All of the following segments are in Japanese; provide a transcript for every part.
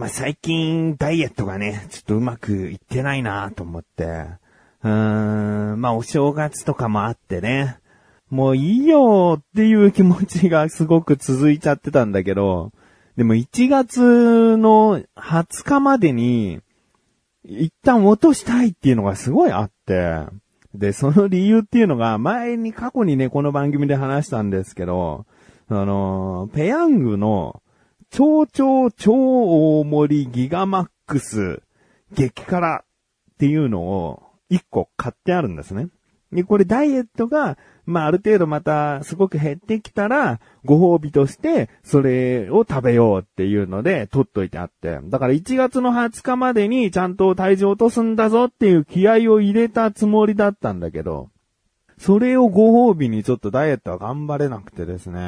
まあ、最近ダイエットがね、ちょっとうまくいってないなと思って。うーん、まあ、お正月とかもあってね。もういいよっていう気持ちがすごく続いちゃってたんだけど、でも1月の20日までに、一旦落としたいっていうのがすごいあって、で、その理由っていうのが、前に過去にね、この番組で話したんですけど、あの、ペヤングの、超超超大盛りギガマックス激辛っていうのを1個買ってあるんですね。で、これダイエットが、まあ、ある程度またすごく減ってきたら、ご褒美として、それを食べようっていうので、取っといてあって。だから1月の20日までにちゃんと体重落とすんだぞっていう気合を入れたつもりだったんだけど、それをご褒美にちょっとダイエットは頑張れなくてですね。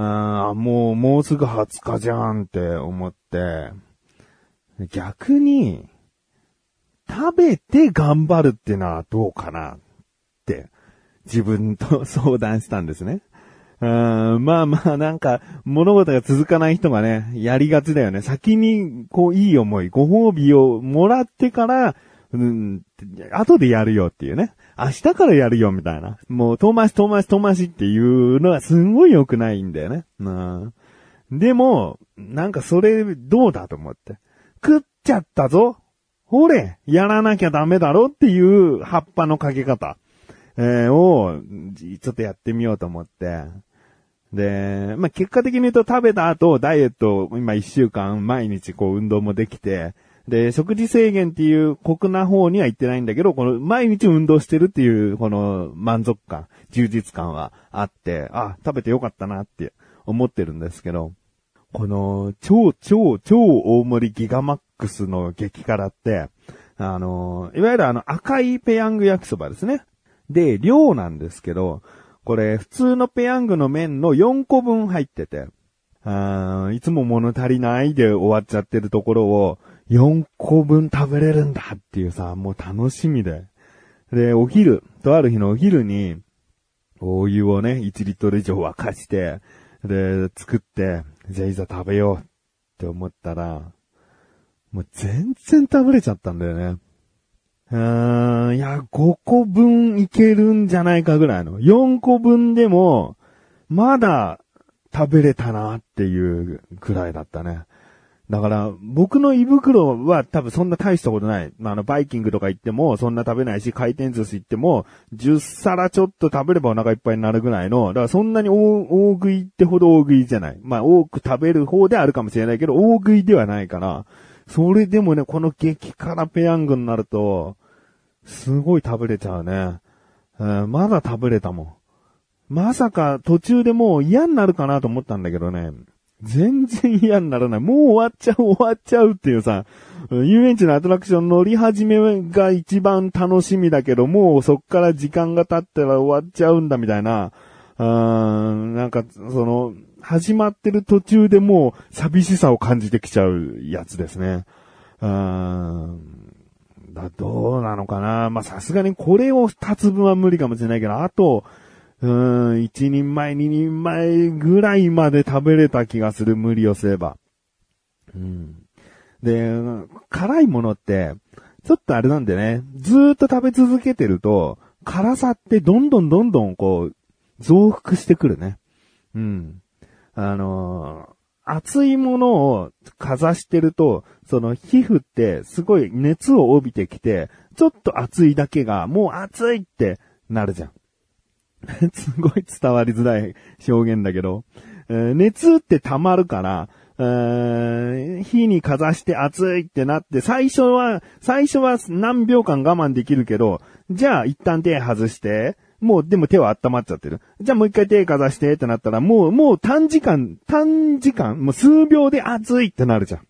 あーもう、もうすぐ20日じゃんって思って、逆に、食べて頑張るってのはどうかなって、自分と相談したんですね。うんまあまあなんか、物事が続かない人がね、やりがちだよね。先に、こう、いい思い、ご褒美をもらってから、うん、後でやるよっていうね。明日からやるよみたいな。もう、遠回し遠回し遠回しっていうのはすんごい良くないんだよね。うん。でも、なんかそれどうだと思って。食っちゃったぞほれやらなきゃダメだろっていう葉っぱのかけ方、えーを、ちょっとやってみようと思って。で、まあ、結果的に言うと食べた後、ダイエット、今一週間毎日こう運動もできて、で、食事制限っていう酷な方には行ってないんだけど、この毎日運動してるっていう、この満足感、充実感はあって、あ、食べてよかったなって思ってるんですけど、この超超超大盛りギガマックスの激辛って、あの、いわゆるあの赤いペヤング焼きそばですね。で、量なんですけど、これ普通のペヤングの麺の4個分入ってて、あーいつも物足りないで終わっちゃってるところを4個分食べれるんだっていうさ、もう楽しみで。で、お昼、とある日のお昼に、お湯をね、1リットル以上沸かして、で、作って、じゃあいざ食べようって思ったら、もう全然食べれちゃったんだよね。うーん、いや、5個分いけるんじゃないかぐらいの。4個分でも、まだ食べれたなっていうくらいだったね。だから、僕の胃袋は多分そんな大したことない。まあ、の、バイキングとか行ってもそんな食べないし、回転寿司行っても、10皿ちょっと食べればお腹いっぱいになるぐらいの、だからそんなに大食いってほど大食いじゃない。まあ、多く食べる方であるかもしれないけど、大食いではないから、それでもね、この激辛ペヤングになると、すごい食べれちゃうね。うんまだ食べれたもん。まさか途中でもう嫌になるかなと思ったんだけどね。全然嫌にならない。もう終わっちゃう終わっちゃうっていうさ、遊園地のアトラクション乗り始めが一番楽しみだけど、もうそっから時間が経ったら終わっちゃうんだみたいな、うーん、なんか、その、始まってる途中でもう寂しさを感じてきちゃうやつですね。うーん。だ、どうなのかなまあ、さすがにこれを二つ分は無理かもしれないけど、あと、うん、一人前、二人前ぐらいまで食べれた気がする、無理をすれば。うん。で、辛いものって、ちょっとあれなんでね、ずっと食べ続けてると、辛さってどんどんどんどんこう、増幅してくるね。うん。あのー熱いものをかざしてると、その皮膚ってすごい熱を帯びてきて、ちょっと熱いだけがもう熱いってなるじゃん。すごい伝わりづらい表現だけど、えー熱って溜まるから、えー火にかざして熱いってなって、最初は、最初は何秒間我慢できるけど、じゃあ一旦手外して、もうでも手は温まっちゃってる。じゃあもう一回手かざしてってなったら、もう、もう短時間、短時間、もう数秒で熱いってなるじゃん。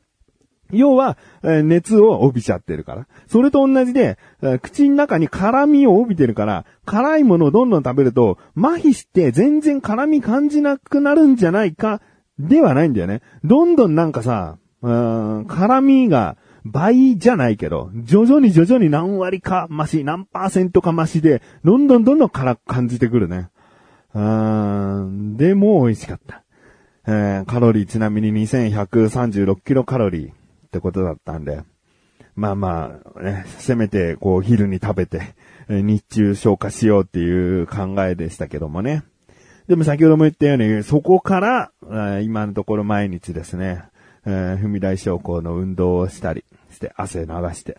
要は、熱を帯びちゃってるから。それと同じで、口の中に辛みを帯びてるから、辛いものをどんどん食べると、麻痺して全然辛み感じなくなるんじゃないか、ではないんだよね。どんどんなんかさ、辛みが倍じゃないけど、徐々に徐々に何割か増し、何パーセントか増しで、どんどんどんどん辛く感じてくるね。うーん、でも美味しかった。えー、カロリーちなみに2136キロカロリーってことだったんで、まあまあ、ね、せめてこう昼に食べて、日中消化しようっていう考えでしたけどもね。でも先ほども言ったように、そこから、今のところ毎日ですね、えー、踏み台昇降の運動をしたりして汗流して、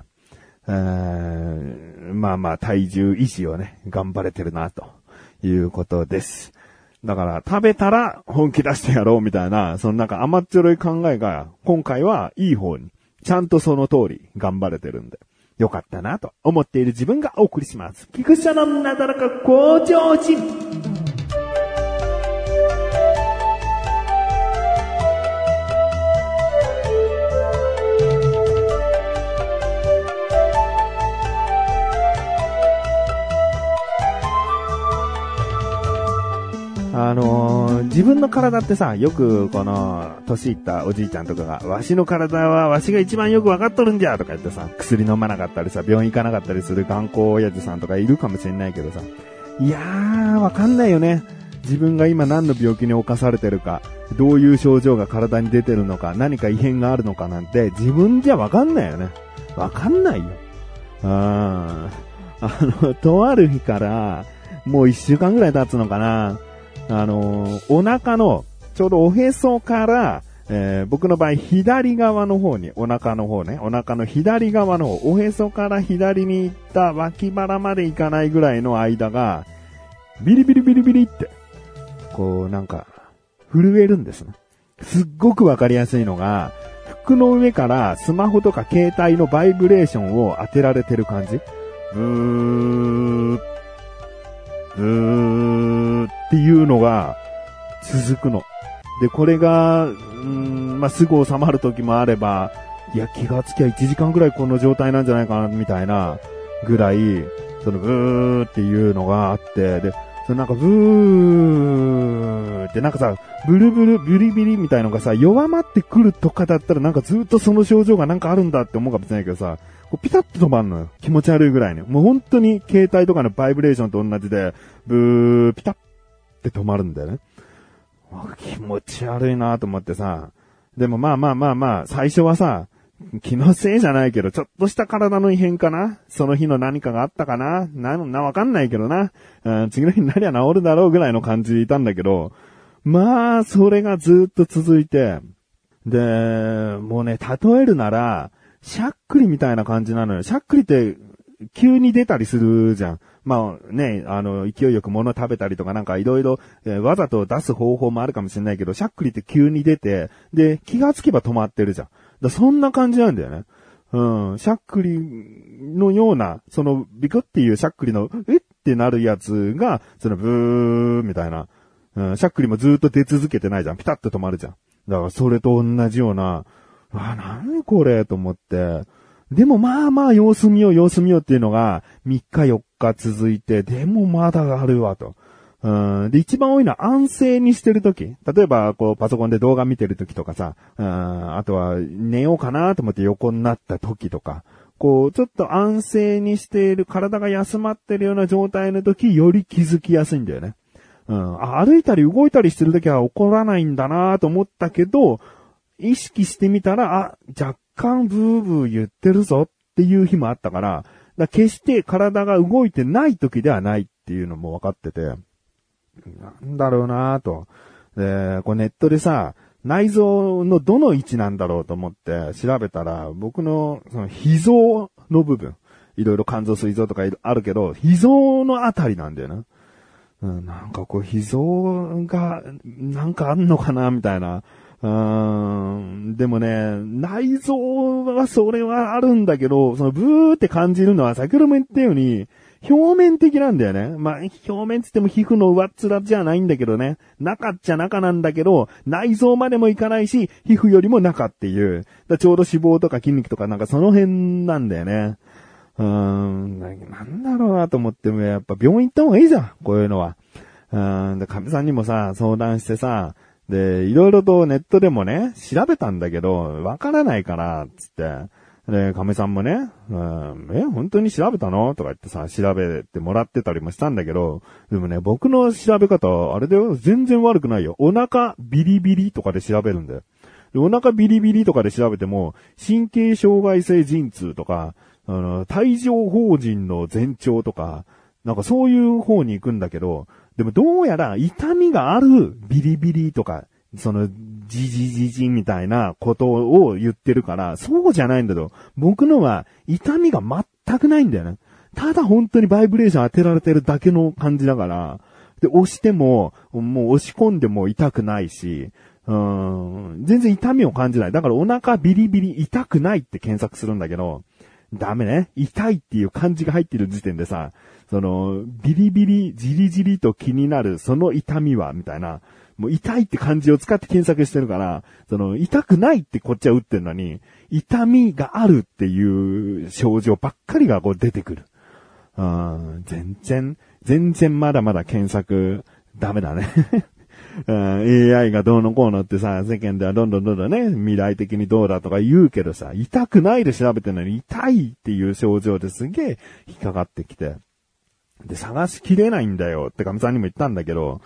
えー、まあまあ体重維持をね、頑張れてるな、ということです。だから、食べたら本気出してやろうみたいな、そのなんか甘っちょろい考えが、今回はいい方に、ちゃんとその通り頑張れてるんで、よかったなと思っている自分がお送りします。菊池のなだらか向上心。あのー、自分の体ってさ、よくこの、年いったおじいちゃんとかが、わしの体はわしが一番よくわかっとるんじゃとか言ってさ、薬飲まなかったりさ、病院行かなかったりする頑固親父さんとかいるかもしれないけどさ、いやー、わかんないよね。自分が今何の病気に侵されてるか、どういう症状が体に出てるのか、何か異変があるのかなんて、自分じゃわかんないよね。わかんないよ。あー、あの、とある日から、もう一週間ぐらい経つのかな。あの、お腹の、ちょうどおへそから、えー、僕の場合、左側の方に、お腹の方ね、お腹の左側の方、おへそから左に行った脇腹まで行かないぐらいの間が、ビリビリビリビリって、こう、なんか、震えるんですね。すっごくわかりやすいのが、服の上からスマホとか携帯のバイブレーションを当てられてる感じ。ブー、うーっていうのが続くの。で、これが、うーん、まあ、すぐ収まる時もあれば、いや、気がつきゃ1時間ぐらいこの状態なんじゃないかな、みたいなぐらい、そのうーっていうのがあって、で、なんかブーってなんかさ、ブルブル、ビリビリみたいのがさ、弱まってくるとかだったらなんかずっとその症状がなんかあるんだって思うかもしれないけどさ、こうピタッと止まんのよ。気持ち悪いぐらいに。もう本当に携帯とかのバイブレーションと同じで、ブー、ピタッって止まるんだよね。気持ち悪いなと思ってさ。でもまあまあまあまあ、最初はさ、気のせいじゃないけど、ちょっとした体の異変かな？その日の何かがあったかな？な、な、わかんないけどな。うん、次の日になりゃ治るだろうぐらいの感じでいたんだけど、まあ、それがずっと続いて、で、もうね、例えるなら、しゃっくりみたいな感じなのよ。しゃっくりって急に出たりするじゃん。まあね、あの、勢いよく物食べたりとかなんかいろいろ、わざと出す方法もあるかもしれないけど、しゃっくりって急に出て、で、気がつけば止まってるじゃん。だそんな感じなんだよね。うん、しゃっくりのような、その、ビクっていうしゃっくりの、えってなるやつが、その、ブーみたいな、うん、しゃっくりもずっと出続けてないじゃん。ピタッと止まるじゃん。だから、それと同じような、あ、何これと思って、でもまあまあ様子見よう様子見ようっていうのが3日4日続いて、でもまだあるわと。うん。で、一番多いのは安静にしてるとき。例えば、こう、パソコンで動画見てるときとかさ、うん、あとは、寝ようかなと思って横になったときとか、こう、ちょっと安静にしている、体が休まってるような状態のとき、より気づきやすいんだよね。うん。歩いたり動いたりしてるときは起こらないんだなと思ったけど、意識してみたら、あ、若干ブーブー言ってるぞっていう日もあったから、だ決して体が動いてない時ではないっていうのも分かってて、なんだろうなと。で、こうネットでさ、内臓のどの位置なんだろうと思って調べたら、僕のその脾臓の部分、いろいろ肝臓、膵臓とかあるけど、脾臓のあたりなんだよな。うん、なんかこう、脾臓が、なんかあんのかなみたいな。うん、でもね、内臓はそれはあるんだけど、そのブーって感じるのは先ほども言ったように、表面的なんだよね。まあ、表面つっても皮膚の上っ面じゃないんだけどね。中っちゃ中なんだけど、内臓までもいかないし、皮膚よりも中っていう。だちょうど脂肪とか筋肉とかなんかその辺なんだよね。うーん、なんだろうなと思っても、やっぱ病院行った方がいいじゃん、こういうのは。うーん、で、神さんにもさ、相談してさ、で、いろいろとネットでもね、調べたんだけど、わからないから、つって、で、亀さんもね、うん、え、本当に調べたの？とか言ってさ、調べてもらってたりもしたんだけど、でもね、僕の調べ方、あれだよ、全然悪くないよ。お腹ビリビリとかで調べるんだよ。でお腹ビリビリとかで調べても、神経障害性陣痛とか、あの、帯状疱疹の前兆とか、なんかそういう方に行くんだけど、でもどうやら痛みがあるビリビリとか、その、じじじじみたいなことを言ってるから、そうじゃないんだと。僕のは痛みが全くないんだよね。ただ本当にバイブレーション当てられてるだけの感じだから、で、押しても、もう押し込んでも痛くないし、うん、全然痛みを感じない。だからお腹ビリビリ痛くないって検索するんだけど、ダメね。痛いっていう感じが入ってる時点でさ、その、ビリビリ、じりじりと気になる、その痛みは、みたいな、もう痛いって漢字を使って検索してるから、その、痛くないってこっちは打ってるのに、痛みがあるっていう症状ばっかりがこう出てくる。うん、全然、全然まだまだ検索、ダメだね。うん、AI がどうのこうのってさ、世間ではどんどんどんどんね、未来的にどうだとか言うけどさ、痛くないで調べてるのに痛いっていう症状ですげえ引っかかってきて。で、探しきれないんだよってかみさんにも言ったんだけど、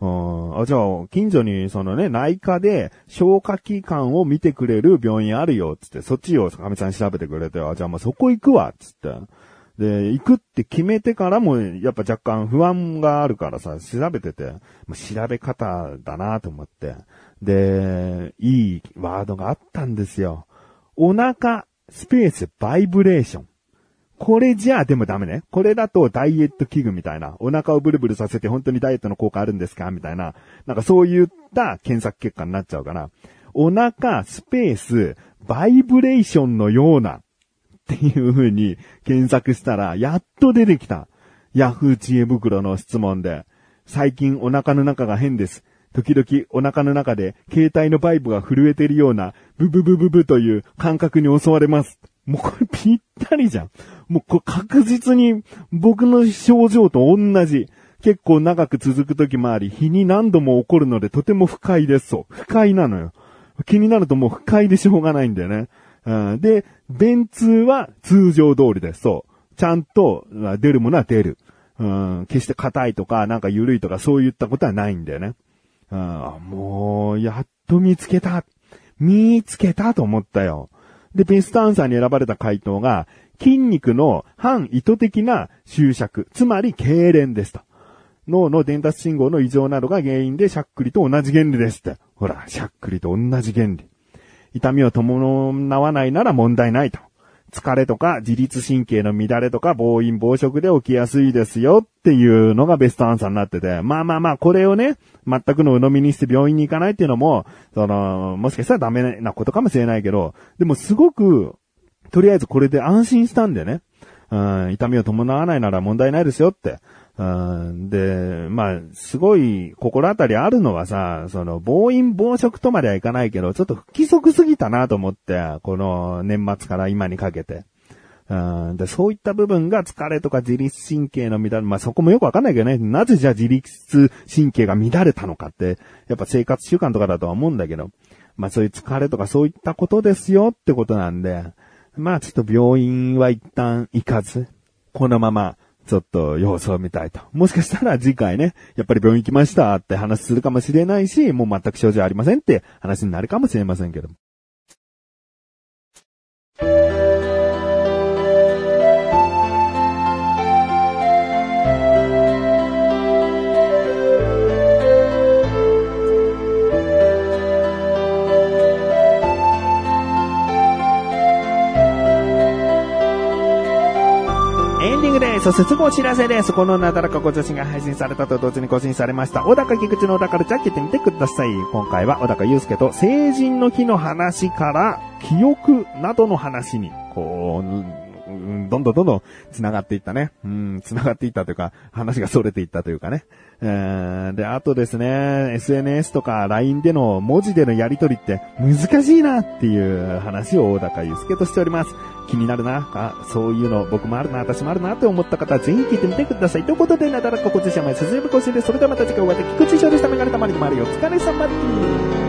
うん、あ、じゃあ、近所にそのね、内科で消化器官を見てくれる病院あるよ、つって、そっちをかみさん調べてくれて、あ、じゃあもうそこ行くわ、つって。で、行くって決めてからも、やっぱ若干不安があるからさ、調べてて、まあ、調べ方だなと思って。で、いいワードがあったんですよ。お腹、スペース、バイブレーション。これじゃあでもダメね。これだとダイエット器具みたいな、お腹をブルブルさせて本当にダイエットの効果あるんですか？みたいな、なんかそういった検索結果になっちゃうから、お腹、スペース、バイブレーションのような、っていう風に検索したら、やっと出てきた。ヤフー知恵袋の質問で、最近お腹の中が変です。時々お腹の中で携帯のバイブが震えてるような、ブブブブブという感覚に襲われます。もうこれぴったりじゃん。もうこれ確実に僕の症状と同じ。結構長く続く時もあり、日に何度も起こるのでとても不快です。そう。不快なのよ。気になるともう不快でしょうがないんだよね。うん、で、便通は通常通りです。そう。ちゃんと出るものは出る。うん、決して硬いとか、なんか緩いとかそういったことはないんだよね。うん、もう、やっと見つけた。見つけたと思ったよ。で、ベストアンサーに選ばれた回答が、筋肉の反意図的な執着、つまり痙攣ですと。脳の伝達信号の異常などが原因でしゃっくりと同じ原理ですって。ほら、しゃっくりと同じ原理。痛みを伴わないなら問題ないと。疲れとか自律神経の乱れとか暴飲暴食で起きやすいですよっていうのがベストアンサーになってて、まあまあまあ、これをね、全くの鵜呑みにして病院に行かないっていうのも、その、もしかしたらダメなことかもしれないけど、でもすごく、とりあえずこれで安心したんでね。うん、痛みを伴わないなら問題ないですよって。うん、で、まあ、すごい心当たりあるのはさ、その、暴飲暴食とまではいかないけど、ちょっと不規則すぎたなと思って、この年末から今にかけて。うん、でそういった部分が疲れとか自律神経の乱れ、まあそこもよくわかんないけどね、なぜじゃあ自律神経が乱れたのかって、やっぱ生活習慣とかだとは思うんだけど、まあそういう疲れとかそういったことですよってことなんで、まあちょっと病院は一旦行かず、このままちょっと様子を見たいと。もしかしたら次回ね、やっぱり病院行きましたって話するかもしれないし、もう全く症状ありませんって話になるかもしれませんけど。そしてすぐお知らせです。このなだらかご女子が配信されたと同時に更新されました。小高菊池の小高ルチャッてみてください。今回は小高祐介と成人の日の話から記憶などの話に、こう、どんどんどんどん繋がっていったね。うん、繋がっていったというか、話が逸れていったというかね。えー、で、あとですね、SNS とか LINE での文字でのやりとりって難しいなっていう話を小高祐介としております。気になるな、あ、そういうの僕もあるな、私もあるなって思った方はぜひ聞いてみてください。ということで、なだらかこちしゃまへ、すずめ更新で、それではまた次回お会いで、菊池勝利したメガネたまりにもあるよ。お疲れ様です。